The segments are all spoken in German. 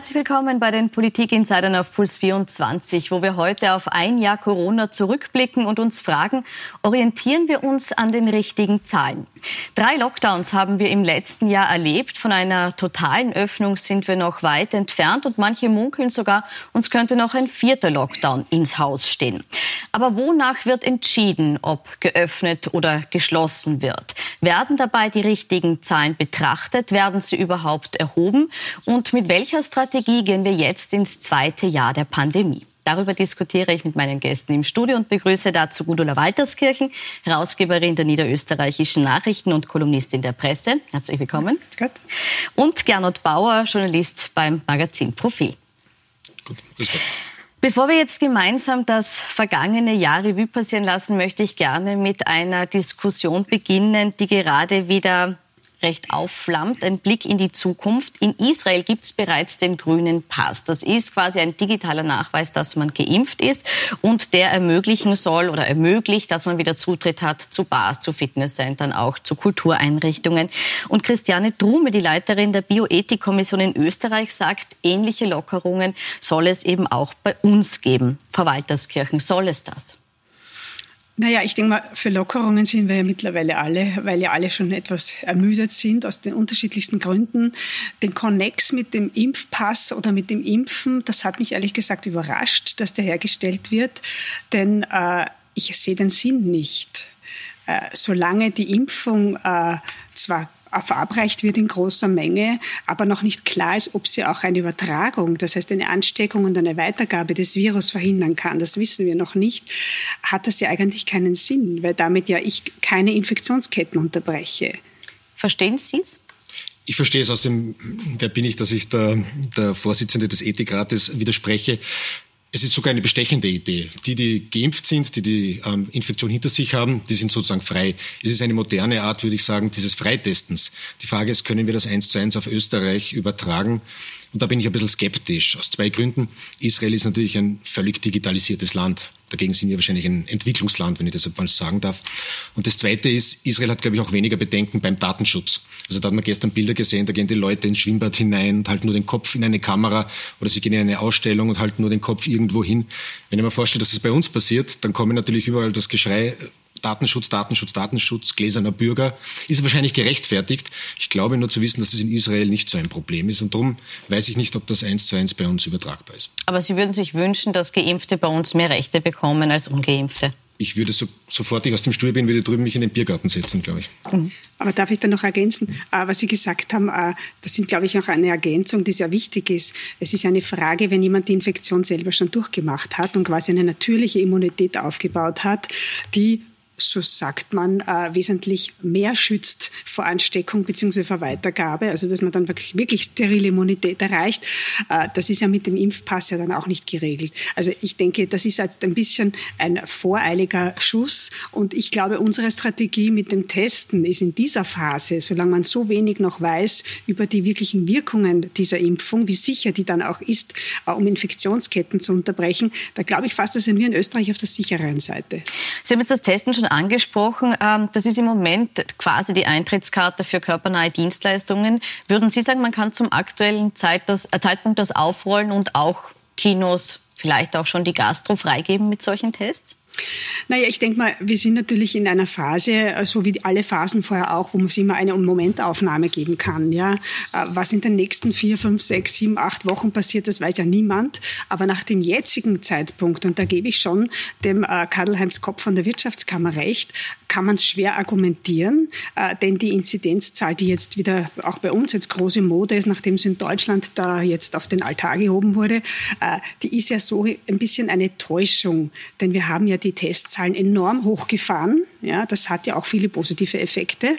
Herzlich willkommen bei den Politik-Insidern auf Puls 24, wo wir heute auf ein Jahr Corona zurückblicken und uns fragen, orientieren wir uns an den richtigen Zahlen? Drei Lockdowns haben wir im letzten Jahr erlebt. Von einer totalen Öffnung sind wir noch weit entfernt und manche munkeln sogar, uns könnte noch ein vierter Lockdown ins Haus stehen. Aber wonach wird entschieden, ob geöffnet oder geschlossen wird? Werden dabei die richtigen Zahlen betrachtet? Werden sie überhaupt erhoben? Und mit welcher Strategie Strategie gehen wir jetzt ins zweite Jahr der Pandemie. Darüber diskutiere ich mit meinen Gästen im Studio und begrüße dazu Gudula Walterskirchen, Herausgeberin der niederösterreichischen Nachrichten und Kolumnistin der Presse. Herzlich willkommen. Gut. Und Gernot Bauer, Journalist beim Magazin Profil. Gut, grüß Gott. Bevor wir jetzt gemeinsam das vergangene Jahr Revue passieren lassen, möchte ich gerne mit einer Diskussion beginnen, die gerade wieder recht aufflammt. Ein Blick in die Zukunft. In Israel gibt es bereits den grünen Pass. Das ist quasi ein digitaler Nachweis, dass man geimpft ist und der ermöglichen soll oder ermöglicht, dass man wieder Zutritt hat zu Bars, zu Fitnesscentern, auch zu Kultureinrichtungen. Und Christiane Drume, die Leiterin der Bioethikkommission in Österreich, sagt, ähnliche Lockerungen soll es eben auch bei uns geben. Frau Walterskirchen, soll es das? Naja, ich denke mal, für Lockerungen sind wir ja mittlerweile alle, weil ja alle schon etwas ermüdet sind aus den unterschiedlichsten Gründen. Den Connex mit dem Impfpass oder mit dem Impfen, das hat mich ehrlich gesagt überrascht, dass der hergestellt wird, denn äh, ich sehe den Sinn nicht. Äh, solange die Impfung äh, zwar verabreicht wird in großer Menge, aber noch nicht klar ist, ob sie auch eine Übertragung, das heißt eine Ansteckung und eine Weitergabe des Virus verhindern kann. Das wissen wir noch nicht. Hat das ja eigentlich keinen Sinn, weil damit ja ich keine Infektionsketten unterbreche. Verstehen Sie es? Ich verstehe es aus dem, wer bin ich, dass ich der, der Vorsitzende des Ethikrates widerspreche. Es ist sogar eine bestechende Idee. Die, die geimpft sind, die die ähm, Infektion hinter sich haben, die sind sozusagen frei. Es ist eine moderne Art, würde ich sagen, dieses Freitestens. Die Frage ist, können wir das eins zu eins auf Österreich übertragen? Und da bin ich ein bisschen skeptisch. Aus zwei Gründen. Israel ist natürlich ein völlig digitalisiertes Land. Dagegen sind wir wahrscheinlich ein Entwicklungsland, wenn ich das mal sagen darf. Und das Zweite ist, Israel hat, glaube ich, auch weniger Bedenken beim Datenschutz. Also da hat man gestern Bilder gesehen, da gehen die Leute ins Schwimmbad hinein und halten nur den Kopf in eine Kamera oder sie gehen in eine Ausstellung und halten nur den Kopf irgendwo hin. Wenn ich mir vorstelle, dass das bei uns passiert, dann kommen natürlich überall das Geschrei Datenschutz, Datenschutz, Datenschutz, gläserner Bürger, ist wahrscheinlich gerechtfertigt. Ich glaube nur zu wissen, dass es in Israel nicht so ein Problem ist. Und darum weiß ich nicht, ob das eins zu eins bei uns übertragbar ist. Aber Sie würden sich wünschen, dass Geimpfte bei uns mehr Rechte bekommen als Ungeimpfte? ich würde so, sofort ich aus dem Stuhl bin, würde drüben mich in den Biergarten setzen, glaube ich. Mhm. Aber darf ich da noch ergänzen, äh, was Sie gesagt haben, äh, das sind, glaube ich, auch eine Ergänzung, die sehr wichtig ist. Es ist eine Frage, wenn jemand die Infektion selber schon durchgemacht hat und quasi eine natürliche Immunität aufgebaut hat, die so sagt man, äh, wesentlich mehr schützt vor Ansteckung bzw. vor Weitergabe, also dass man dann wirklich, wirklich sterile Immunität erreicht. Äh, das ist ja mit dem Impfpass ja dann auch nicht geregelt. Also ich denke, das ist jetzt ein bisschen ein voreiliger Schuss und ich glaube, unsere Strategie mit dem Testen ist in dieser Phase, solange man so wenig noch weiß über die wirklichen Wirkungen dieser Impfung, wie sicher die dann auch ist, äh, um Infektionsketten zu unterbrechen, da glaube ich fast, da sind wir in Österreich auf der sicheren Seite. Sie haben jetzt das Testen schon angesprochen. Ähm, das ist im Moment quasi die Eintrittskarte für körpernahe Dienstleistungen. Würden Sie sagen, man kann zum aktuellen äh, Zeitpunkt das aufrollen und auch Kinos, vielleicht auch schon die Gastro freigeben mit solchen Tests? Naja, ich denke mal, wir sind natürlich in einer Phase, äh, so wie alle Phasen vorher auch, wo man sich immer eine Momentaufnahme geben kann. Ja? Äh, was in den nächsten vier, fünf, sechs, sieben, acht Wochen passiert, das weiß ja niemand. Aber nach dem jetzigen Zeitpunkt, und da gebe ich schon dem äh, Karl-Heinz Kopp von der Wirtschaftskammer recht, kann man es schwer argumentieren, denn die Inzidenzzahl, die jetzt wieder auch bei uns jetzt große Mode ist, nachdem es in Deutschland da jetzt auf den Altar gehoben wurde, die ist ja so ein bisschen eine Täuschung. Denn wir haben ja die Testzahlen enorm hochgefahren. Ja, das hat ja auch viele positive Effekte.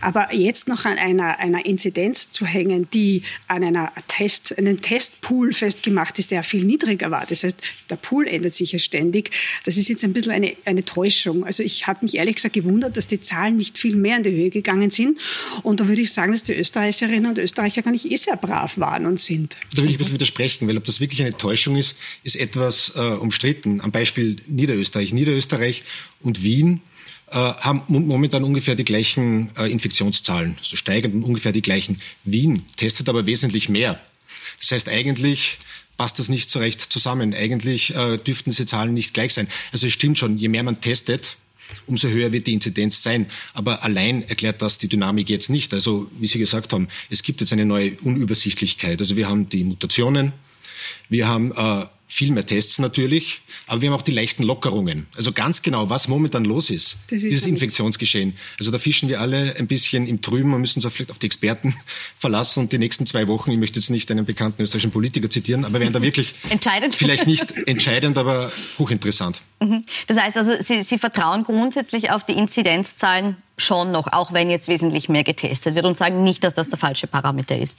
Aber jetzt noch an einer, einer Inzidenz zu hängen, die an einer Test, einem Testpool festgemacht ist, der viel niedriger war. Das heißt, der Pool ändert sich ja ständig. Das ist jetzt ein bisschen eine, eine Täuschung. Also ich habe mich ehrlich gesagt gewundert, dass die Zahlen nicht viel mehr in die Höhe gegangen sind. Und da würde ich sagen, dass die Österreicherinnen und Österreicher gar nicht eh sehr brav waren und sind. Da will ich ein bisschen widersprechen, weil ob das wirklich eine Täuschung ist, ist etwas äh, umstritten. Am Beispiel Niederösterreich. Niederösterreich und Wien äh, haben momentan ungefähr die gleichen äh, Infektionszahlen, so steigend ungefähr die gleichen. Wien testet aber wesentlich mehr. Das heißt, eigentlich passt das nicht so recht zusammen. Eigentlich äh, dürften diese Zahlen nicht gleich sein. Also es stimmt schon, je mehr man testet, umso höher wird die Inzidenz sein. Aber allein erklärt das die Dynamik jetzt nicht. Also wie Sie gesagt haben, es gibt jetzt eine neue Unübersichtlichkeit. Also wir haben die Mutationen, wir haben viel mehr Tests natürlich, aber wir haben auch die leichten Lockerungen. Also ganz genau, was momentan los ist, ist dieses Infektionsgeschehen. Also da fischen wir alle ein bisschen im Trüben und müssen uns vielleicht auf die Experten verlassen und die nächsten zwei Wochen, ich möchte jetzt nicht einen bekannten österreichischen Politiker zitieren, aber werden da wirklich entscheidend. vielleicht nicht entscheidend, aber hochinteressant. Mhm. Das heißt also, Sie, Sie vertrauen grundsätzlich auf die Inzidenzzahlen schon noch, auch wenn jetzt wesentlich mehr getestet wird und sagen nicht, dass das der falsche Parameter ist.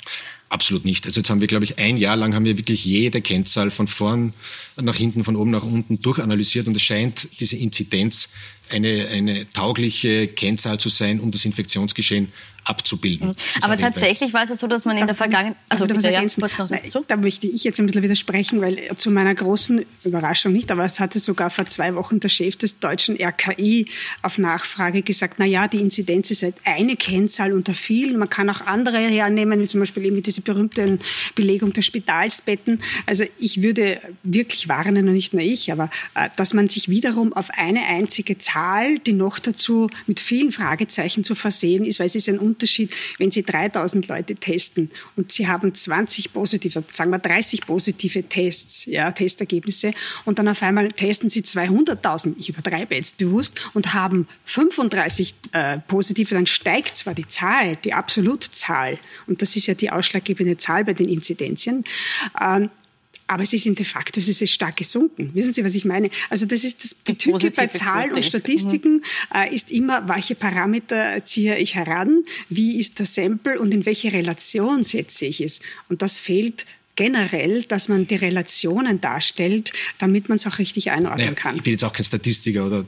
Absolut nicht. Also jetzt haben wir, glaube ich, ein Jahr lang haben wir wirklich jede Kennzahl von vorn nach hinten, von oben nach unten durchanalysiert und es scheint diese Inzidenz eine, eine taugliche Kennzahl zu sein, um das Infektionsgeschehen abzubilden. Mhm. Aber tatsächlich war es ja so, dass man in der Vergangenheit... Also bitte, ja, Nein, da möchte ich jetzt ein bisschen widersprechen, weil zu meiner großen Überraschung nicht, aber es hatte sogar vor zwei Wochen der Chef des deutschen RKI auf Nachfrage gesagt, na ja, die Inzidenz ist halt eine Kennzahl unter vielen. Man kann auch andere hernehmen, wie zum Beispiel eben diese berühmte Belegung der Spitalsbetten. Also ich würde wirklich warnen, und nicht nur ich, aber äh, dass man sich wiederum auf eine einzige Zahl, die noch dazu mit vielen Fragezeichen zu versehen ist, weil es ist ein Unterschied, wenn Sie 3000 Leute testen und Sie haben 20 positive, sagen wir 30 positive Tests, ja, Testergebnisse und dann auf einmal testen Sie 200.000, ich übertreibe jetzt bewusst, und haben 35 äh, positive, dann steigt zwar die Zahl, die Absolutzahl, und das ist ja die ausschlaggebende Zahl bei den Inzidenzien, ähm, aber sie sind de facto es ist stark gesunken. Wissen Sie, was ich meine? Also das ist das, die Tücke bei Zahlen und Statistiken äh, ist immer, welche Parameter ziehe ich heran, wie ist der Sample und in welche Relation setze ich es. Und das fehlt generell, dass man die Relationen darstellt, damit man es auch richtig einordnen naja, kann. Ich bin jetzt auch kein Statistiker oder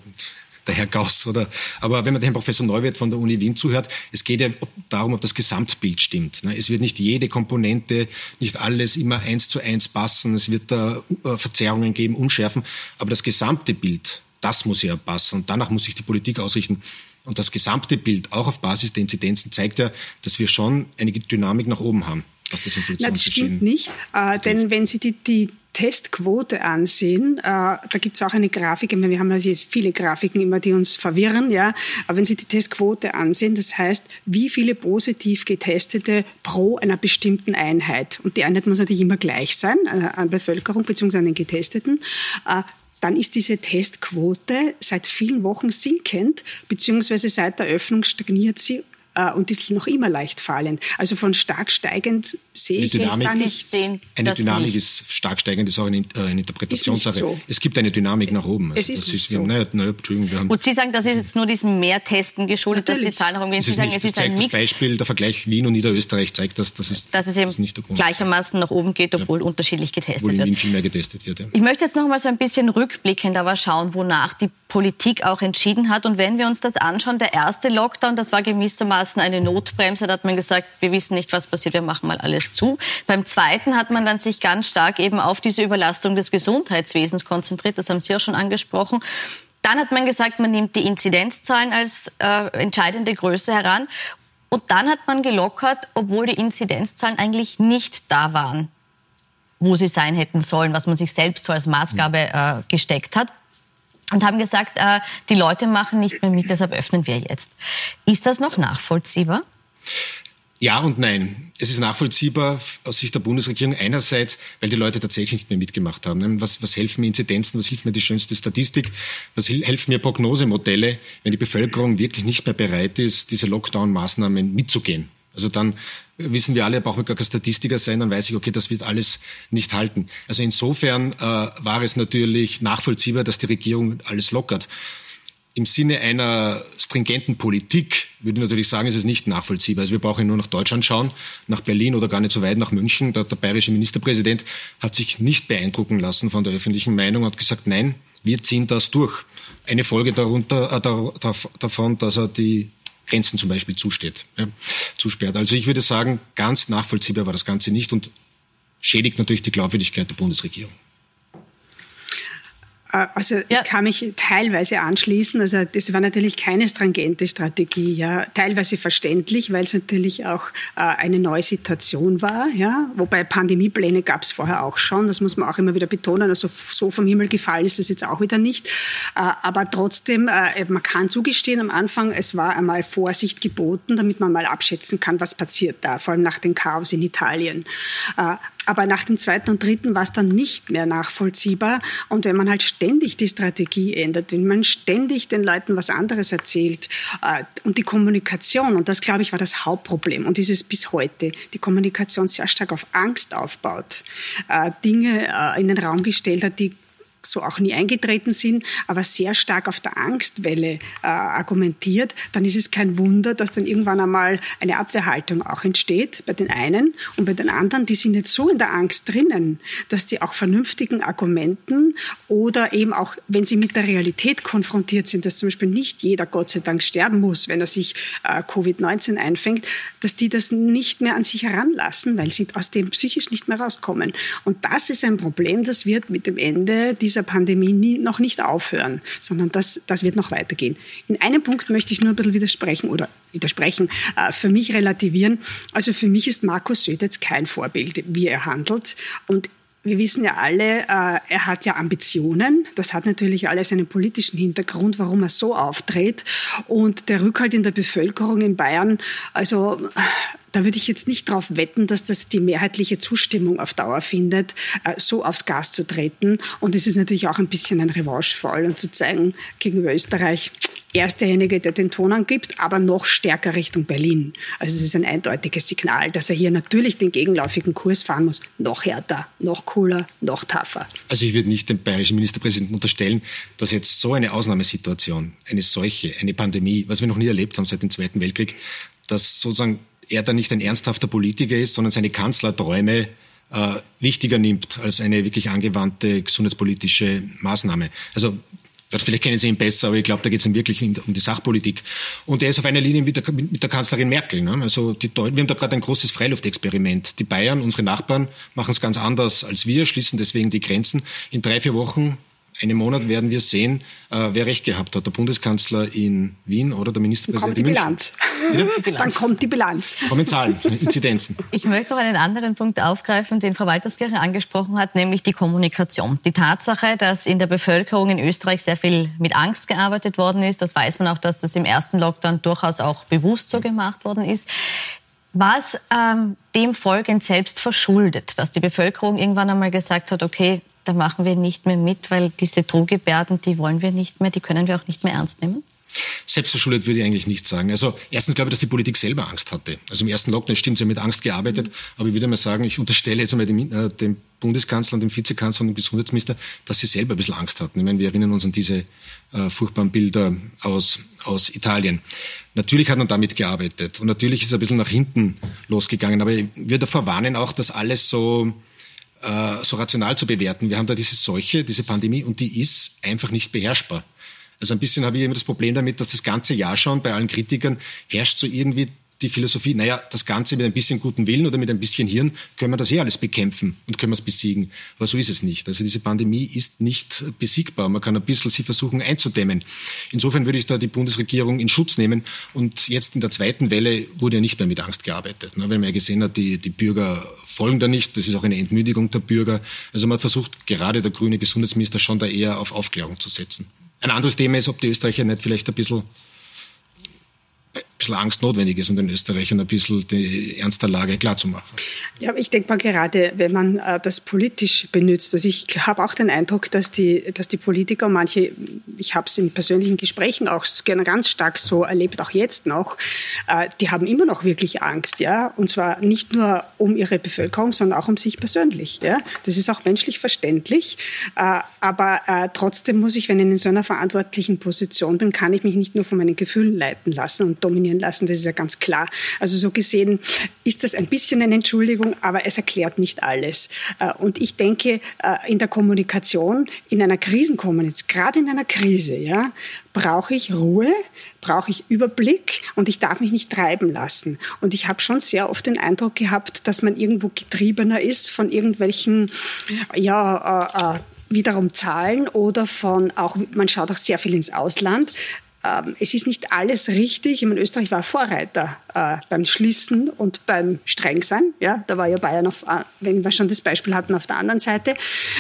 der Herr Gauss. Oder, aber wenn man dem Professor Neuwirth von der Uni Wien zuhört, es geht ja darum, ob das Gesamtbild stimmt. Ne? Es wird nicht jede Komponente, nicht alles immer eins zu eins passen. Es wird da äh, Verzerrungen geben, Unschärfen. Aber das gesamte Bild, das muss ja passen. Und danach muss sich die Politik ausrichten. Und das gesamte Bild, auch auf Basis der Inzidenzen, zeigt ja, dass wir schon eine Dynamik nach oben haben. Was das, Na, das stimmt nicht, äh, denn wenn Sie die, die Testquote ansehen, äh, da gibt es auch eine Grafik, wir haben also viele Grafiken immer, die uns verwirren, ja, aber wenn Sie die Testquote ansehen, das heißt, wie viele positiv Getestete pro einer bestimmten Einheit, und die Einheit muss natürlich immer gleich sein, äh, an Bevölkerung bzw. an den Getesteten, äh, dann ist diese Testquote seit vielen Wochen sinkend, beziehungsweise seit der Öffnung stagniert sie und ist noch immer leicht fallend. Also von stark steigend sehe ich jetzt da nichts. Eine Dynamik nicht. ist stark steigend, ist auch eine, äh, eine Interpretationssache. So. Es gibt eine Dynamik nach oben. Also es ist, ist so. naja, naja, Entschuldigung, wir haben und Sie sagen, das ist jetzt nur diesem Mehrtesten geschuldet, Natürlich. dass die Zahlen nach oben gehen. Sie sagen, nicht, es ist ein das Beispiel, der Vergleich Wien und Niederösterreich zeigt, dass das ist, dass es eben das nicht der Grund. gleichermaßen nach oben geht, obwohl ja. unterschiedlich getestet obwohl in Wien viel mehr getestet wird. Ja. Ich möchte jetzt noch mal so ein bisschen rückblickend aber schauen, wonach die Politik auch entschieden hat. Und wenn wir uns das anschauen, der erste Lockdown, das war gewissermaßen eine Notbremse. Da hat man gesagt, wir wissen nicht, was passiert, wir machen mal alles zu. Beim zweiten hat man dann sich ganz stark eben auf diese Überlastung des Gesundheitswesens konzentriert. Das haben Sie auch schon angesprochen. Dann hat man gesagt, man nimmt die Inzidenzzahlen als äh, entscheidende Größe heran. Und dann hat man gelockert, obwohl die Inzidenzzahlen eigentlich nicht da waren, wo sie sein hätten sollen, was man sich selbst so als Maßgabe äh, gesteckt hat und haben gesagt, äh, die Leute machen nicht mehr mit, deshalb öffnen wir jetzt. Ist das noch nachvollziehbar? Ja und nein. Es ist nachvollziehbar aus Sicht der Bundesregierung einerseits, weil die Leute tatsächlich nicht mehr mitgemacht haben. Was, was helfen mir Inzidenzen, was hilft mir die schönste Statistik, was helfen mir Prognosemodelle, wenn die Bevölkerung wirklich nicht mehr bereit ist, diese Lockdown-Maßnahmen mitzugehen. Also dann wissen wir alle, brauchen wir gar kein Statistiker sein, dann weiß ich, okay, das wird alles nicht halten. Also insofern äh, war es natürlich nachvollziehbar, dass die Regierung alles lockert. Im Sinne einer stringenten Politik würde ich natürlich sagen, ist es nicht nachvollziehbar. Also wir brauchen nur nach Deutschland schauen, nach Berlin oder gar nicht so weit nach München. Der, der bayerische Ministerpräsident hat sich nicht beeindrucken lassen von der öffentlichen Meinung und hat gesagt, nein, wir ziehen das durch. Eine Folge darunter, äh, davon, dass er die Grenzen zum Beispiel zusteht, ja, zusperrt. Also ich würde sagen, ganz nachvollziehbar war das Ganze nicht und schädigt natürlich die Glaubwürdigkeit der Bundesregierung. Äh, also ja. ich kann mich teilweise anschließen. Also das war natürlich keine stringente Strategie, ja, teilweise verständlich, weil es natürlich auch äh, eine neue Situation war, ja. Wobei Pandemiepläne gab es vorher auch schon. Das muss man auch immer wieder betonen. Also so vom Himmel gefallen ist das jetzt auch wieder nicht. Äh, aber trotzdem, man kann zugestehen am Anfang, es war einmal Vorsicht geboten, damit man mal abschätzen kann, was passiert da, vor allem nach dem Chaos in Italien. Aber nach dem zweiten und dritten war es dann nicht mehr nachvollziehbar. Und wenn man halt ständig die Strategie ändert, wenn man ständig den Leuten was anderes erzählt äh, und die Kommunikation, und das glaube ich war das Hauptproblem und ist es bis heute, die Kommunikation sehr stark auf Angst aufbaut, äh, Dinge äh, in den Raum gestellt hat, die so auch nie eingetreten sind, aber sehr stark auf der Angstwelle äh, argumentiert, dann ist es kein Wunder, dass dann irgendwann einmal eine Abwehrhaltung auch entsteht bei den einen und bei den anderen, die sind jetzt so in der Angst drinnen, dass die auch vernünftigen Argumenten oder eben auch, wenn sie mit der Realität konfrontiert sind, dass zum Beispiel nicht jeder Gott sei Dank sterben muss, wenn er sich äh, Covid-19 einfängt, dass die das nicht mehr an sich heranlassen, weil sie aus dem psychisch nicht mehr rauskommen. Und das ist ein Problem, das wird mit dem Ende dieser dieser Pandemie nie, noch nicht aufhören, sondern das, das wird noch weitergehen. In einem Punkt möchte ich nur ein bisschen widersprechen oder widersprechen, äh, für mich relativieren. Also für mich ist Markus Söder jetzt kein Vorbild, wie er handelt. Und wir wissen ja alle, äh, er hat ja Ambitionen. Das hat natürlich alles einen politischen Hintergrund, warum er so auftritt. Und der Rückhalt in der Bevölkerung in Bayern, also da würde ich jetzt nicht darauf wetten, dass das die mehrheitliche Zustimmung auf Dauer findet, äh, so aufs Gas zu treten. Und es ist natürlich auch ein bisschen ein Revanchefall und zu zeigen gegenüber Österreich, er ist derjenige, der den Ton angibt, aber noch stärker Richtung Berlin. Also es ist ein eindeutiges Signal, dass er hier natürlich den gegenläufigen Kurs fahren muss. Noch härter, noch cooler, noch tougher. Also ich würde nicht dem bayerischen Ministerpräsidenten unterstellen, dass jetzt so eine Ausnahmesituation, eine Seuche, eine Pandemie, was wir noch nie erlebt haben seit dem Zweiten Weltkrieg, dass sozusagen er dann nicht ein ernsthafter Politiker ist, sondern seine Kanzlerträume äh, wichtiger nimmt als eine wirklich angewandte gesundheitspolitische Maßnahme. Also vielleicht kennen Sie ihn besser, aber ich glaube, da geht es ihm wirklich um die Sachpolitik. Und er ist auf einer Linie mit der, mit der Kanzlerin Merkel. Ne? Also die wir haben da gerade ein großes Freiluftexperiment. Die Bayern, unsere Nachbarn, machen es ganz anders als wir, schließen deswegen die Grenzen. In drei, vier Wochen einem Monat werden wir sehen, äh, wer recht gehabt hat. Der Bundeskanzler in Wien oder der Ministerpräsident in Bilanz. Dann kommt die Bilanz. Kommen Zahlen, Inzidenzen. Ich möchte noch einen anderen Punkt aufgreifen, den Frau Walterskirche angesprochen hat, nämlich die Kommunikation. Die Tatsache, dass in der Bevölkerung in Österreich sehr viel mit Angst gearbeitet worden ist, das weiß man auch, dass das im ersten Lockdown durchaus auch bewusst so gemacht worden ist. War es ähm, dem folgend selbst verschuldet, dass die Bevölkerung irgendwann einmal gesagt hat, okay, da machen wir nicht mehr mit, weil diese Drohgebärden, die wollen wir nicht mehr, die können wir auch nicht mehr ernst nehmen? Selbstverschuldet würde ich eigentlich nicht sagen. Also erstens glaube ich, dass die Politik selber Angst hatte. Also im ersten Lockdown stimmt, sie haben mit Angst gearbeitet, aber ich würde mal sagen, ich unterstelle jetzt einmal dem, äh, dem Bundeskanzler und dem Vizekanzler und dem Gesundheitsminister, dass sie selber ein bisschen Angst hatten. Ich meine, wir erinnern uns an diese äh, furchtbaren Bilder aus, aus Italien. Natürlich hat man damit gearbeitet und natürlich ist es ein bisschen nach hinten losgegangen, aber ich würde davor warnen auch, dass alles so äh, so rational zu bewerten. Wir haben da diese Seuche, diese Pandemie und die ist einfach nicht beherrschbar. Also ein bisschen habe ich immer das Problem damit, dass das ganze Jahr schon bei allen Kritikern herrscht so irgendwie die Philosophie, naja, das Ganze mit ein bisschen guten Willen oder mit ein bisschen Hirn können wir das eh alles bekämpfen und können wir es besiegen. Aber so ist es nicht. Also diese Pandemie ist nicht besiegbar. Man kann ein bisschen sie versuchen einzudämmen. Insofern würde ich da die Bundesregierung in Schutz nehmen. Und jetzt in der zweiten Welle wurde ja nicht mehr mit Angst gearbeitet. Ne? Weil man ja gesehen hat, die, die Bürger folgen da nicht. Das ist auch eine Entmüdigung der Bürger. Also man versucht, gerade der grüne Gesundheitsminister schon da eher auf Aufklärung zu setzen. Ein anderes Thema ist, ob die Österreicher nicht vielleicht ein bisschen bisschen Angst notwendig ist, um den Österreichern ein bisschen die Ernst der Lage klarzumachen. Ja, ich denke mal gerade, wenn man äh, das politisch benutzt, also ich habe auch den Eindruck, dass die, dass die Politiker, manche, ich habe es in persönlichen Gesprächen auch ganz stark so erlebt, auch jetzt noch, äh, die haben immer noch wirklich Angst, ja, und zwar nicht nur um ihre Bevölkerung, sondern auch um sich persönlich, ja. Das ist auch menschlich verständlich, äh, aber äh, trotzdem muss ich, wenn ich in so einer verantwortlichen Position bin, kann ich mich nicht nur von meinen Gefühlen leiten lassen und dominieren funktionieren lassen, das ist ja ganz klar. Also so gesehen ist das ein bisschen eine Entschuldigung, aber es erklärt nicht alles. Äh, und ich denke, äh, in der Kommunikation, in einer Krisenkommunikation, gerade in einer Krise, ja, brauche ich Ruhe, brauche ich Überblick und ich darf mich nicht treiben lassen. Und ich habe schon sehr oft den Eindruck gehabt, dass man irgendwo getriebener ist von irgendwelchen ja, äh, wiederum Zahlen oder von auch, man schaut auch sehr viel ins Ausland. Ähm, es ist nicht alles richtig. Ich meine, Österreich war Vorreiter äh, beim Schließen und beim Strengsein. Ja, da war ja Bayern, auf, äh, wenn wir schon das Beispiel hatten, auf der anderen Seite.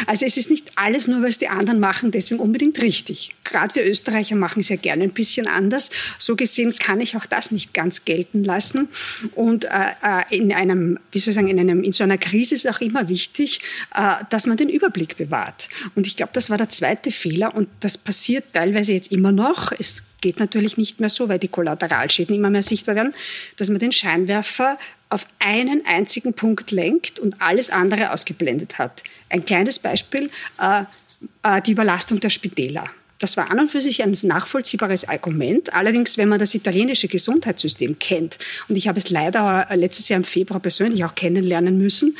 Also es ist nicht alles nur, was die anderen machen, deswegen unbedingt richtig. Gerade wir Österreicher machen es ja gerne ein bisschen anders. So gesehen kann ich auch das nicht ganz gelten lassen. Und äh, äh in einem, wie soll ich sagen, in, einem, in so einer Krise ist auch immer wichtig, äh, dass man den Überblick bewahrt. Und ich glaube, das war der zweite Fehler und das passiert teilweise jetzt immer noch. Es geht natürlich nicht mehr so, weil die Kollateralschäden immer mehr sichtbar werden, dass man den Scheinwerfer auf einen einzigen Punkt lenkt und alles andere ausgeblendet hat. Ein kleines Beispiel, äh, äh, die Überlastung der Spitäler. Das war an und für sich ein nachvollziehbares Argument. Allerdings, wenn man das italienische Gesundheitssystem kennt, und ich habe es leider letztes Jahr im Februar persönlich auch kennenlernen müssen,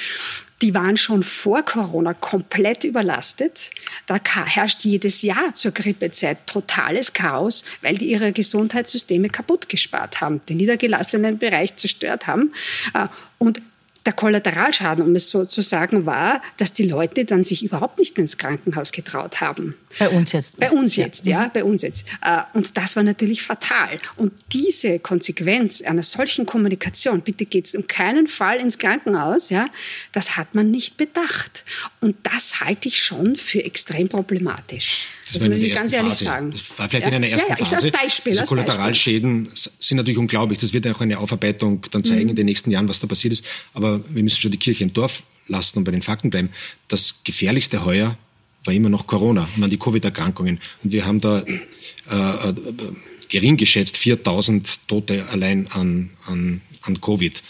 die waren schon vor Corona komplett überlastet. Da herrscht jedes Jahr zur Grippezeit totales Chaos, weil die ihre Gesundheitssysteme kaputt gespart haben, den niedergelassenen Bereich zerstört haben. Äh, und der Kollateralschaden, um es so zu sagen, war, dass die Leute dann sich überhaupt nicht mehr ins Krankenhaus getraut haben. Bei uns jetzt. Bei uns jetzt, ja, ja bei uns jetzt. Äh, und das war natürlich fatal. Und diese Konsequenz einer solchen Kommunikation, bitte geht es um keinen Fall ins Krankenhaus, ja, das hat man nicht bedacht. Und das halte ich schon für extrem problematisch. Das, das muss ich ganz ehrlich Phase. sagen. Das war vielleicht ja. in einer ersten ja, ja, Phase. Beispiel, Diese Kollateralschäden sind natürlich unglaublich. Das wird ja auch eine Aufarbeitung dann zeigen mhm. in den nächsten Jahren, was da passiert ist. Aber wir müssen schon die Kirche im Dorf lassen und bei den Fakten bleiben. Das gefährlichste heuer war immer noch Corona und dann die Covid-Erkrankungen. Und wir haben da äh, äh, gering geschätzt 4000 Tote allein an, an, an Covid.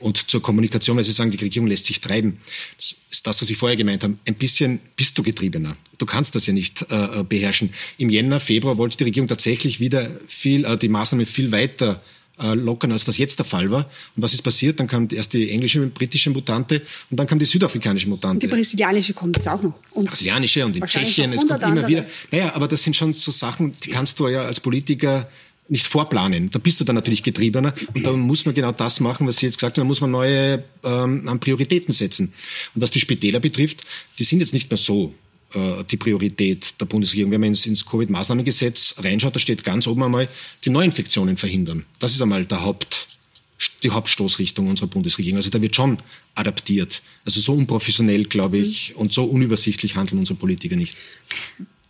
Und zur Kommunikation, weil Sie sagen, die Regierung lässt sich treiben. Das ist das, was ich vorher gemeint habe. Ein bisschen bist du Getriebener. Du kannst das ja nicht äh, äh beherrschen. Im Jänner, Februar wollte die Regierung tatsächlich wieder viel, äh, die Maßnahmen viel weiter äh, lockern, als das jetzt der Fall war. Und was ist passiert? Dann kam erst die englische, britische Mutante und dann kam die südafrikanische Mutante. Und die brasilianische kommt jetzt auch noch. Und brasilianische und in Tschechien, es kommt immer wieder. Naja, aber das sind schon so Sachen, die kannst du ja als Politiker nicht vorplanen. Da bist du dann natürlich getriebener und da muss man genau das machen, was Sie jetzt gesagt haben, da muss man neue ähm, Prioritäten setzen. Und was die Spitäler betrifft, die sind jetzt nicht mehr so äh, die Priorität der Bundesregierung. Wenn man ins, ins Covid-Maßnahmengesetz reinschaut, da steht ganz oben einmal die Neuinfektionen verhindern. Das ist einmal der Haupt, die Hauptstoßrichtung unserer Bundesregierung. Also da wird schon adaptiert. Also so unprofessionell, glaube ich, und so unübersichtlich handeln unsere Politiker nicht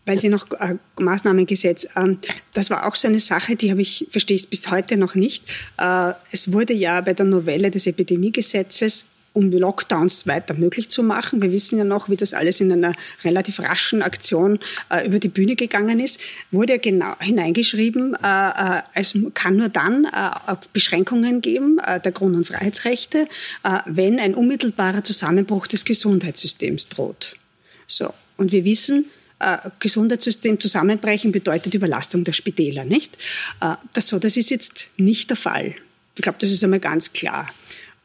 weil Sie noch äh, Maßnahmengesetz, ähm, das war auch so eine Sache, die habe ich, verstehe ich bis heute noch nicht. Äh, es wurde ja bei der Novelle des Epidemiegesetzes um Lockdowns weiter möglich zu machen. Wir wissen ja noch, wie das alles in einer relativ raschen Aktion äh, über die Bühne gegangen ist. Wurde ja genau hineingeschrieben, äh, äh, es kann nur dann äh, Beschränkungen geben äh, der Grund- und Freiheitsrechte, äh, wenn ein unmittelbarer Zusammenbruch des Gesundheitssystems droht. So. Und wir wissen, äh, Gesundheitssystem zusammenbrechen bedeutet Überlastung der Spitäler, nicht? Äh, das, so, das ist jetzt nicht der Fall. Ich glaube, das ist einmal ganz klar.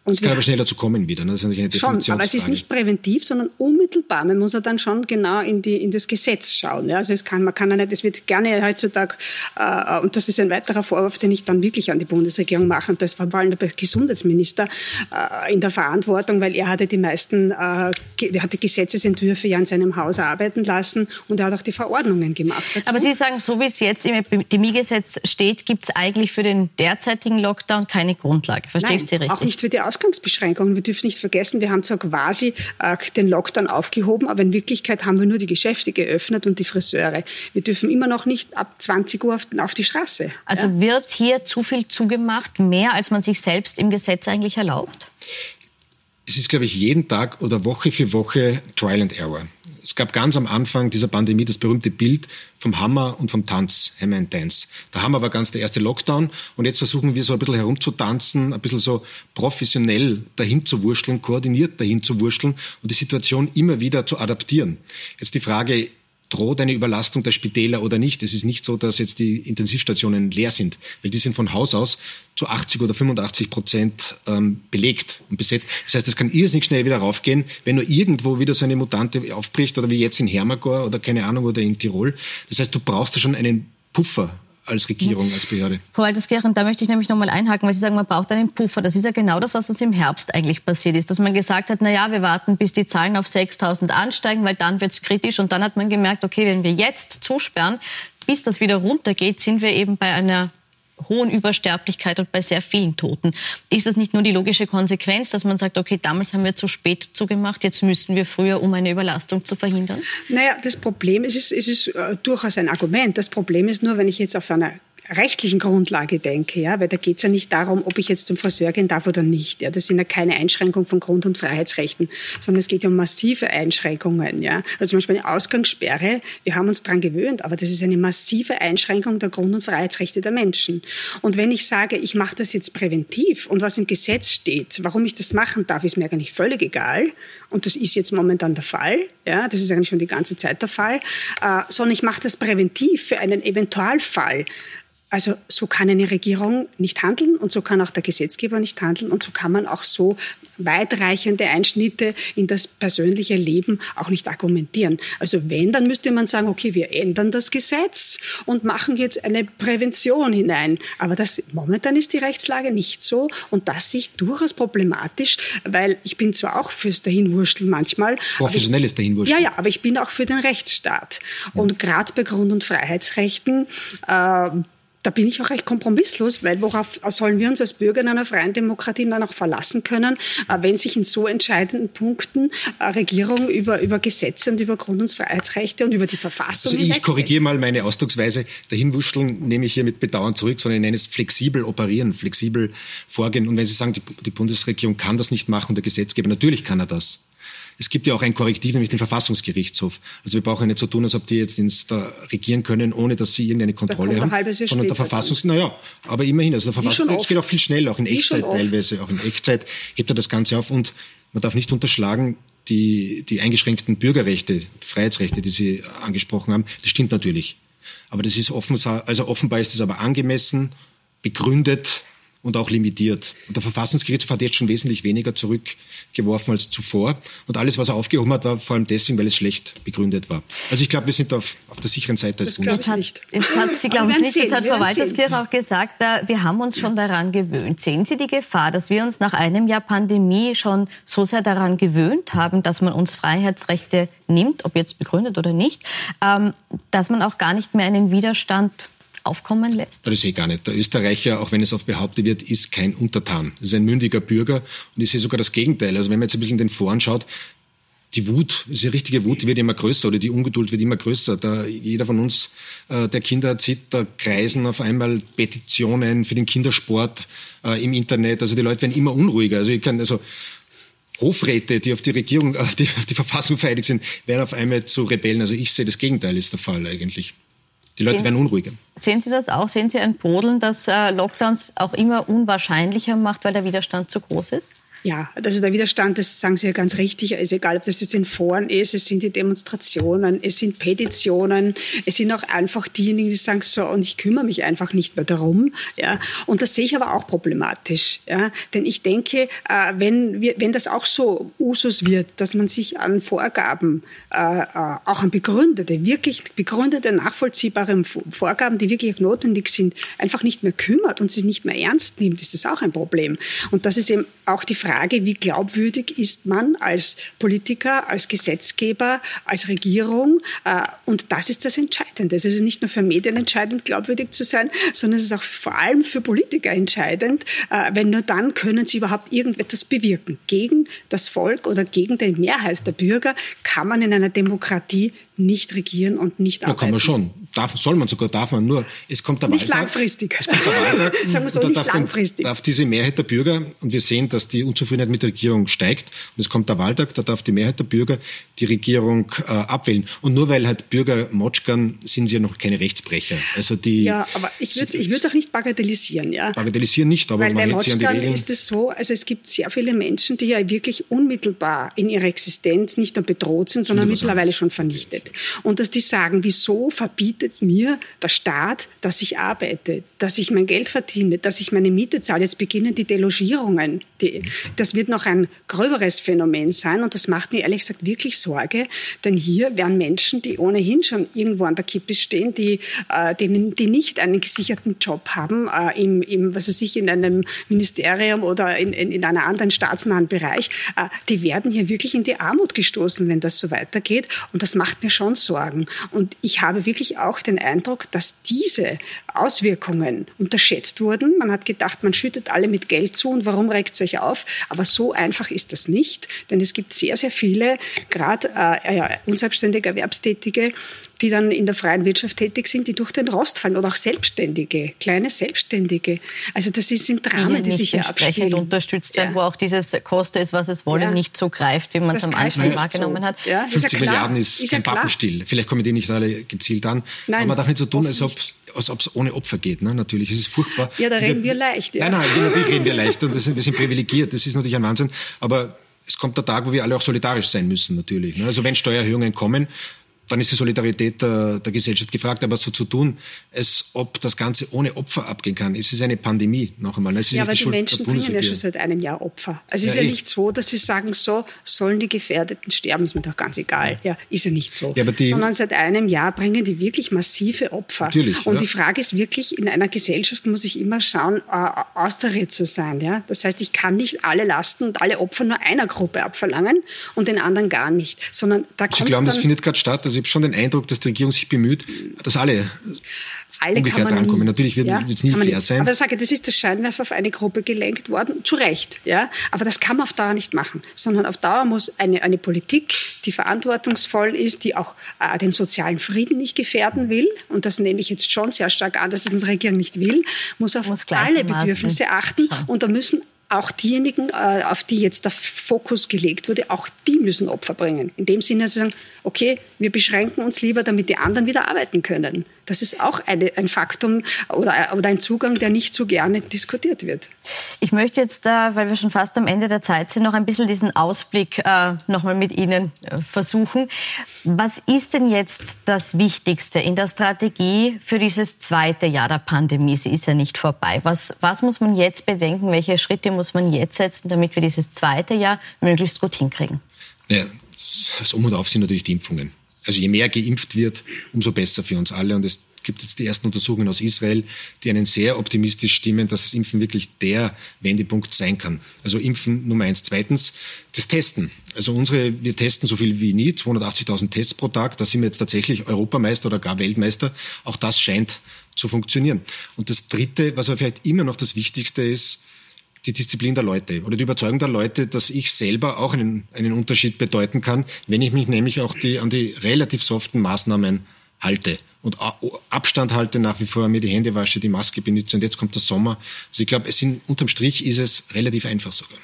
Und es kann aber schneller zu kommen wieder. Ne? Das ist natürlich eine Definitionsfrage. Schon, aber es ist nicht präventiv, sondern unmittelbar. Man muss ja dann schon genau in, die, in das Gesetz schauen. Ja? Also es kann, man kann ja nicht, es wird gerne heutzutage, äh, und das ist ein weiterer Vorwurf, den ich dann wirklich an die Bundesregierung mache, und das war vor allem der Gesundheitsminister äh, in der Verantwortung, weil er hatte die meisten, äh, er hat die Gesetzesentwürfe ja in seinem Haus arbeiten lassen und er hat auch die Verordnungen gemacht. Dazu. Aber Sie sagen, so wie es jetzt im Epidemiegesetz steht, gibt es eigentlich für den derzeitigen Lockdown keine Grundlage. Verstehe ich Sie richtig? auch nicht für die Aus Ausgangsbeschränkungen. Wir dürfen nicht vergessen, wir haben zwar quasi äh, den Lockdown aufgehoben, aber in Wirklichkeit haben wir nur die Geschäfte geöffnet und die Friseure. Wir dürfen immer noch nicht ab 20 Uhr auf, auf die Straße. Also ja? wird hier zu viel zugemacht, mehr als man sich selbst im Gesetz eigentlich erlaubt? Es ist, glaube ich, jeden Tag oder Woche für Woche Trial and Error. Es gab ganz am Anfang dieser Pandemie das berühmte Bild vom Hammer und vom Tanz, Hammer and Dance. Der Hammer war ganz der erste Lockdown und jetzt versuchen wir so ein bisschen herumzutanzen, ein bisschen so professionell dahin zu wurschteln, koordiniert dahin zu wurschteln und die Situation immer wieder zu adaptieren. Jetzt die Frage, droht eine Überlastung der Spitäler oder nicht. Es ist nicht so, dass jetzt die Intensivstationen leer sind, weil die sind von Haus aus zu 80 oder 85 Prozent ähm, belegt und besetzt. Das heißt, es kann irrsinnig schnell wieder raufgehen, wenn nur irgendwo wieder so eine Mutante aufbricht oder wie jetzt in Hermagor oder keine Ahnung oder in Tirol. Das heißt, du brauchst da schon einen Puffer als Regierung, als Behörde. Frau Walterskirchen, da möchte ich nämlich nochmal einhaken, weil Sie sagen, man braucht einen Puffer. Das ist ja genau das, was uns im Herbst eigentlich passiert ist, dass man gesagt hat, na ja, wir warten, bis die Zahlen auf 6.000 ansteigen, weil dann wird es kritisch. Und dann hat man gemerkt, okay, wenn wir jetzt zusperren, bis das wieder runtergeht, sind wir eben bei einer hohen Übersterblichkeit und bei sehr vielen Toten. Ist das nicht nur die logische Konsequenz, dass man sagt, okay, damals haben wir zu spät zugemacht, jetzt müssen wir früher, um eine Überlastung zu verhindern? Naja, das Problem ist, es ist, es ist äh, durchaus ein Argument. Das Problem ist nur, wenn ich jetzt auf einer rechtlichen Grundlage denke, ja, weil da geht es ja nicht darum, ob ich jetzt zum Friseur gehen darf oder nicht. Ja, das sind ja keine Einschränkungen von Grund- und Freiheitsrechten, sondern es geht um massive Einschränkungen. Ja, also zum Beispiel eine Ausgangssperre. Wir haben uns daran gewöhnt, aber das ist eine massive Einschränkung der Grund- und Freiheitsrechte der Menschen. Und wenn ich sage, ich mache das jetzt präventiv und was im Gesetz steht, warum ich das machen darf, ist mir eigentlich völlig egal. Und das ist jetzt momentan der Fall. Ja, das ist eigentlich schon die ganze Zeit der Fall. Äh, sondern ich mache das präventiv für einen Eventualfall. Also so kann eine Regierung nicht handeln und so kann auch der Gesetzgeber nicht handeln und so kann man auch so weitreichende Einschnitte in das persönliche Leben auch nicht argumentieren. Also wenn, dann müsste man sagen, okay, wir ändern das Gesetz und machen jetzt eine Prävention hinein. Aber das, momentan ist die Rechtslage nicht so und das sehe ich durchaus problematisch, weil ich bin zwar auch fürs Dahinwurschteln manchmal. Professionelles Dahinwurschteln. Ja, ja, aber ich bin auch für den Rechtsstaat. Und gerade bei Grund- und Freiheitsrechten äh, da bin ich auch recht kompromisslos, weil worauf sollen wir uns als Bürger in einer freien Demokratie dann auch verlassen können, äh, wenn sich in so entscheidenden Punkten äh, Regierung über, über Gesetze und über Grund- und Freiheitsrechte und über die Verfassung Also ich korrigiere mal meine Ausdrucksweise. Dahinwuscheln nehme ich hier mit Bedauern zurück, sondern ich nenne es flexibel operieren, flexibel vorgehen. Und wenn Sie sagen, die, die Bundesregierung kann das nicht machen, der Gesetzgeber, natürlich kann er das. Es gibt ja auch ein Korrektiv, nämlich den Verfassungsgerichtshof. Also wir brauchen nicht so tun, als ob die jetzt ins, da regieren können, ohne dass sie irgendeine Kontrolle haben. Sondern der Verfassungs, naja, aber immerhin, also der Verfassungsgericht geht auch viel schneller, auch in Echtzeit teilweise, auch in Echtzeit hebt er das Ganze auf und man darf nicht unterschlagen, die, die eingeschränkten Bürgerrechte, die Freiheitsrechte, die Sie angesprochen haben, das stimmt natürlich. Aber das ist offen, also offenbar ist es aber angemessen, begründet, und auch limitiert. Und der Verfassungsgerichtshof hat jetzt schon wesentlich weniger zurückgeworfen als zuvor. Und alles, was er aufgehoben hat, war vor allem deswegen, weil es schlecht begründet war. Also ich glaube, wir sind auf, auf der sicheren Seite als Bundesland. Das nicht. Jetzt hat, Sie glauben es nicht, jetzt hat Frau Walterskirch auch gesagt, äh, wir haben uns schon daran gewöhnt. Sehen Sie die Gefahr, dass wir uns nach einem Jahr Pandemie schon so sehr daran gewöhnt haben, dass man uns Freiheitsrechte nimmt, ob jetzt begründet oder nicht, ähm, dass man auch gar nicht mehr einen Widerstand aufkommen lässt? Das sehe ich gar nicht. Der Österreicher, auch wenn es oft behauptet wird, ist kein Untertan. Das ist ein mündiger Bürger und ich sehe sogar das Gegenteil. Also wenn man jetzt ein bisschen den Foren schaut, die Wut, diese richtige Wut, die wird immer größer oder die Ungeduld wird immer größer. Da jeder von uns, äh, der Kinder erzieht, da kreisen auf einmal Petitionen für den Kindersport äh, im Internet. Also die Leute werden immer unruhiger. Also ich kann, also Hofräte, die auf die Regierung, auf die, auf die Verfassung vereidigt sind, werden auf einmal zu Rebellen. Also ich sehe, das Gegenteil ist der Fall eigentlich. Die Leute werden unruhiger. Sehen Sie das auch? Sehen Sie ein Brodeln, das äh, Lockdowns auch immer unwahrscheinlicher macht, weil der Widerstand zu groß ist? Ja, also der Widerstand, das sagen Sie ja ganz richtig, ist egal, ob das jetzt in Foren ist, es sind die Demonstrationen, es sind Petitionen, es sind auch einfach diejenigen, die sagen so, und ich kümmere mich einfach nicht mehr darum. Ja. Und das sehe ich aber auch problematisch. Ja. Denn ich denke, äh, wenn, wir, wenn das auch so Usus wird, dass man sich an Vorgaben, äh, äh, auch an begründete, wirklich begründete, nachvollziehbare Vorgaben, die wirklich notwendig sind, einfach nicht mehr kümmert und sie nicht mehr ernst nimmt, ist das auch ein Problem. Und das ist eben auch die Frage, Frage, wie glaubwürdig ist man als Politiker, als Gesetzgeber, als Regierung? Äh, und das ist das Entscheidende. Es ist nicht nur für Medien entscheidend, glaubwürdig zu sein, sondern es ist auch vor allem für Politiker entscheidend, äh, wenn nur dann können sie überhaupt irgendetwas bewirken. Gegen das Volk oder gegen die Mehrheit der Bürger kann man in einer Demokratie nicht regieren und nicht arbeiten. Ja, kann man schon. Darf, soll man sogar, darf man nur. Es kommt der nicht Wahltag. langfristig. Es kommt der Wahltag. Sagen wir so, nicht darf, langfristig. darf diese Mehrheit der Bürger, und wir sehen, dass die Unzufriedenheit mit der Regierung steigt, und es kommt der Wahltag, da darf die Mehrheit der Bürger die Regierung äh, abwählen. Und nur weil halt Bürger motschkern, sind sie ja noch keine Rechtsbrecher. Also die, ja, aber ich würde ich würde auch nicht bagatellisieren. Ja? Bagatellisieren nicht, aber weil man hält sich an die Regeln. ist es so, also es gibt sehr viele Menschen, die ja wirklich unmittelbar in ihrer Existenz nicht nur bedroht sind, sondern mittlerweile schon vernichtet. Und dass die sagen, wieso verbiete verbietet mir der Staat, dass ich arbeite, dass ich mein Geld verdiene, dass ich meine Miete zahle. Jetzt beginnen die Delogierungen. Die, das wird noch ein gröberes Phänomen sein und das macht mir ehrlich gesagt wirklich Sorge, denn hier werden Menschen, die ohnehin schon irgendwo an der Kippe stehen, die, äh, die, die nicht einen gesicherten Job haben, äh, im, im, was weiß ich, in einem Ministerium oder in, in, in einem anderen staatsnahen Bereich, äh, die werden hier wirklich in die Armut gestoßen, wenn das so weitergeht. Und das macht mir schon Sorgen. Und ich habe wirklich auch den Eindruck, dass diese Auswirkungen unterschätzt wurden. Man hat gedacht, man schüttet alle mit Geld zu und warum regt es euch auf? Aber so einfach ist das nicht, denn es gibt sehr, sehr viele, gerade äh, unselbstständige Erwerbstätige, die dann in der freien Wirtschaft tätig sind, die durch den Rost fallen oder auch Selbstständige, kleine Selbstständige. Also das sind Dramen, die, die sich hier abspielen. unterstützt werden, ja. wo auch dieses Koste ist, was es wolle, ja. nicht so greift, wie man es am Anfang wahrgenommen so. hat. Ja, 50 Milliarden ist, ist kein Pappenstiel. Vielleicht kommen die nicht alle gezielt an. Nein, aber man darf nicht so tun, als ob als ob es ohne Opfer geht. Ne? Natürlich, es ist furchtbar. Ja, da reden wir, wir leicht. Ja. Nein, nein, natürlich reden wir leicht und sind, wir sind privilegiert. Das ist natürlich ein Wahnsinn. Aber es kommt der Tag, wo wir alle auch solidarisch sein müssen, natürlich. Ne? Also wenn Steuererhöhungen kommen, dann ist die Solidarität der, der, Gesellschaft gefragt. Aber so zu tun, als ob das Ganze ohne Opfer abgehen kann, es ist eine Pandemie, noch einmal. Es ist ja, aber die, die Menschen bringen ja schon seit einem Jahr Opfer. Also es ja, ist ja eh. nicht so, dass sie sagen, so sollen die Gefährdeten sterben, ist mir doch ganz egal. Ja, ist ja nicht so. Ja, die, Sondern seit einem Jahr bringen die wirklich massive Opfer. Natürlich, und ja. die Frage ist wirklich, in einer Gesellschaft muss ich immer schauen, äh, austariert zu sein. Ja? Das heißt, ich kann nicht alle Lasten und alle Opfer nur einer Gruppe abverlangen und den anderen gar nicht. Sondern da Sie glauben, das findet gerade statt? Also ich habe schon den Eindruck, dass die Regierung sich bemüht, dass alle, alle ungefähr drankommen. Natürlich wird ja, es nie fair nicht. sein. Aber ich sage, das ist der Scheinwerfer auf eine Gruppe gelenkt worden, zu Recht. Ja? Aber das kann man auf Dauer nicht machen, sondern auf Dauer muss eine, eine Politik, die verantwortungsvoll ist, die auch äh, den sozialen Frieden nicht gefährden will, und das nehme ich jetzt schon sehr stark an, dass es unsere Regierung nicht will, muss auf muss alle Bedürfnisse achten. Und da müssen auch diejenigen, äh, auf die jetzt der Fokus gelegt wurde, auch die müssen Opfer bringen. In dem Sinne, dass sie sagen, okay, wir beschränken uns lieber, damit die anderen wieder arbeiten können. Das ist auch eine, ein Faktum oder, oder ein Zugang, der nicht so gerne diskutiert wird. Ich möchte jetzt, weil wir schon fast am Ende der Zeit sind, noch ein bisschen diesen Ausblick äh, nochmal mit Ihnen äh, versuchen. Was ist denn jetzt das Wichtigste in der Strategie für dieses zweite Jahr der Pandemie? Sie ist ja nicht vorbei. Was, was muss man jetzt bedenken? Welche Schritte muss man jetzt setzen, damit wir dieses zweite Jahr möglichst gut hinkriegen? Ja, das Um und Auf sind natürlich die Impfungen. Also je mehr geimpft wird, umso besser für uns alle. Und es gibt jetzt die ersten Untersuchungen aus Israel, die einen sehr optimistisch stimmen, dass das Impfen wirklich der Wendepunkt sein kann. Also Impfen Nummer eins. Zweitens, das Testen. Also unsere, wir testen so viel wie nie, 280.000 Tests pro Tag. Da sind wir jetzt tatsächlich Europameister oder gar Weltmeister. Auch das scheint zu funktionieren. Und das Dritte, was aber vielleicht immer noch das Wichtigste ist, die Disziplin der Leute oder die Überzeugung der Leute, dass ich selber auch einen, einen Unterschied bedeuten kann, wenn ich mich nämlich auch die, an die relativ soften Maßnahmen halte und Abstand halte nach wie vor, mir die Hände wasche, die Maske benutze und jetzt kommt der Sommer. Also ich glaube, es sind, unterm Strich ist es relativ einfach sogar.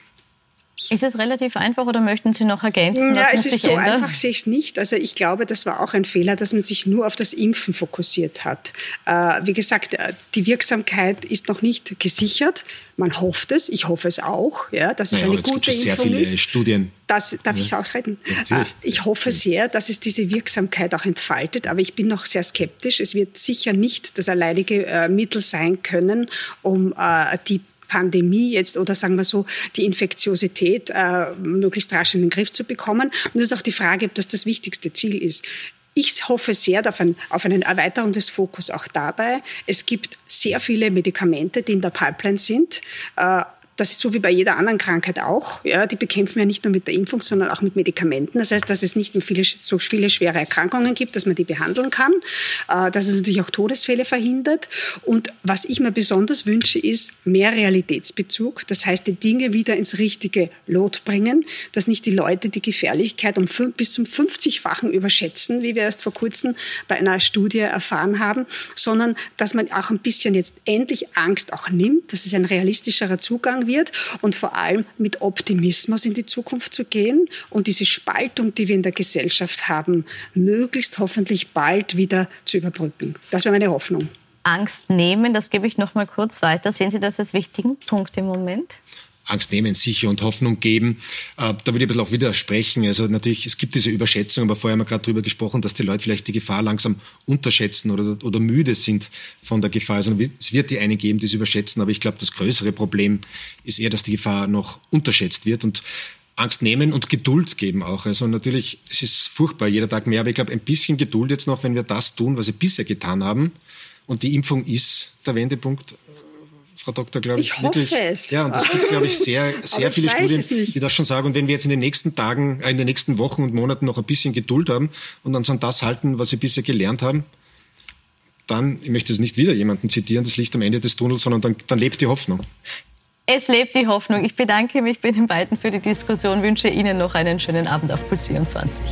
Ist es relativ einfach oder möchten Sie noch ergänzen? Ja, es ist so ändert? einfach sehe ich es nicht. Also ich glaube, das war auch ein Fehler, dass man sich nur auf das Impfen fokussiert hat. Äh, wie gesagt, äh, die Wirksamkeit ist noch nicht gesichert. Man hofft es, ich hoffe es auch, ja, dass es naja, eine gute Impfung sehr viele ist. Studien. Das, darf ja. ich ausreden? Ja, äh, ich hoffe sehr, dass es diese Wirksamkeit auch entfaltet, aber ich bin noch sehr skeptisch. Es wird sicher nicht das alleinige äh, Mittel sein können, um äh, die Pandemie jetzt oder sagen wir so die Infektiosität äh, möglichst rasch in den Griff zu bekommen. Und das ist auch die Frage, ob das das wichtigste Ziel ist. Ich hoffe sehr auf, ein, auf eine Erweiterung des Fokus auch dabei. Es gibt sehr viele Medikamente, die in der Pipeline sind. Äh, das ist so wie bei jeder anderen Krankheit auch. Ja, die bekämpfen wir nicht nur mit der Impfung, sondern auch mit Medikamenten. Das heißt, dass es nicht viele, so viele schwere Erkrankungen gibt, dass man die behandeln kann, äh, dass es natürlich auch Todesfälle verhindert. Und was ich mir besonders wünsche, ist mehr Realitätsbezug. Das heißt, die Dinge wieder ins richtige Lot bringen, dass nicht die Leute die Gefährlichkeit um fünf, bis zum 50-fachen überschätzen, wie wir erst vor kurzem bei einer Studie erfahren haben, sondern dass man auch ein bisschen jetzt endlich Angst auch nimmt. Das ist ein realistischerer Zugang wird und vor allem mit Optimismus in die Zukunft zu gehen und diese Spaltung, die wir in der Gesellschaft haben, möglichst hoffentlich bald wieder zu überbrücken. Das wäre meine Hoffnung. Angst nehmen, das gebe ich noch mal kurz weiter. Sehen Sie das als wichtigen Punkt im Moment? Angst nehmen, sicher und Hoffnung geben. Äh, da würde ich ein bisschen auch widersprechen. Also natürlich, es gibt diese Überschätzung, aber vorher haben wir gerade darüber gesprochen, dass die Leute vielleicht die Gefahr langsam unterschätzen oder, oder müde sind von der Gefahr. Also es wird die einen geben, die es überschätzen, aber ich glaube, das größere Problem ist eher, dass die Gefahr noch unterschätzt wird und Angst nehmen und Geduld geben auch. Also natürlich, es ist furchtbar, jeder Tag mehr, aber ich glaube, ein bisschen Geduld jetzt noch, wenn wir das tun, was wir bisher getan haben. Und die Impfung ist der Wendepunkt Frau Doktor, glaube ich. Ich hoffe wirklich, es. Ja, und es gibt, glaube ich, sehr, sehr viele Studien, die das schon sagen. Und wenn wir jetzt in den nächsten Tagen, äh, in den nächsten Wochen und Monaten noch ein bisschen Geduld haben und uns an das halten, was wir bisher gelernt haben, dann, ich möchte es nicht wieder jemanden zitieren, das Licht am Ende des Tunnels, sondern dann, dann lebt die Hoffnung. Es lebt die Hoffnung. Ich bedanke mich bei den beiden für die Diskussion, wünsche Ihnen noch einen schönen Abend auf Puls 24.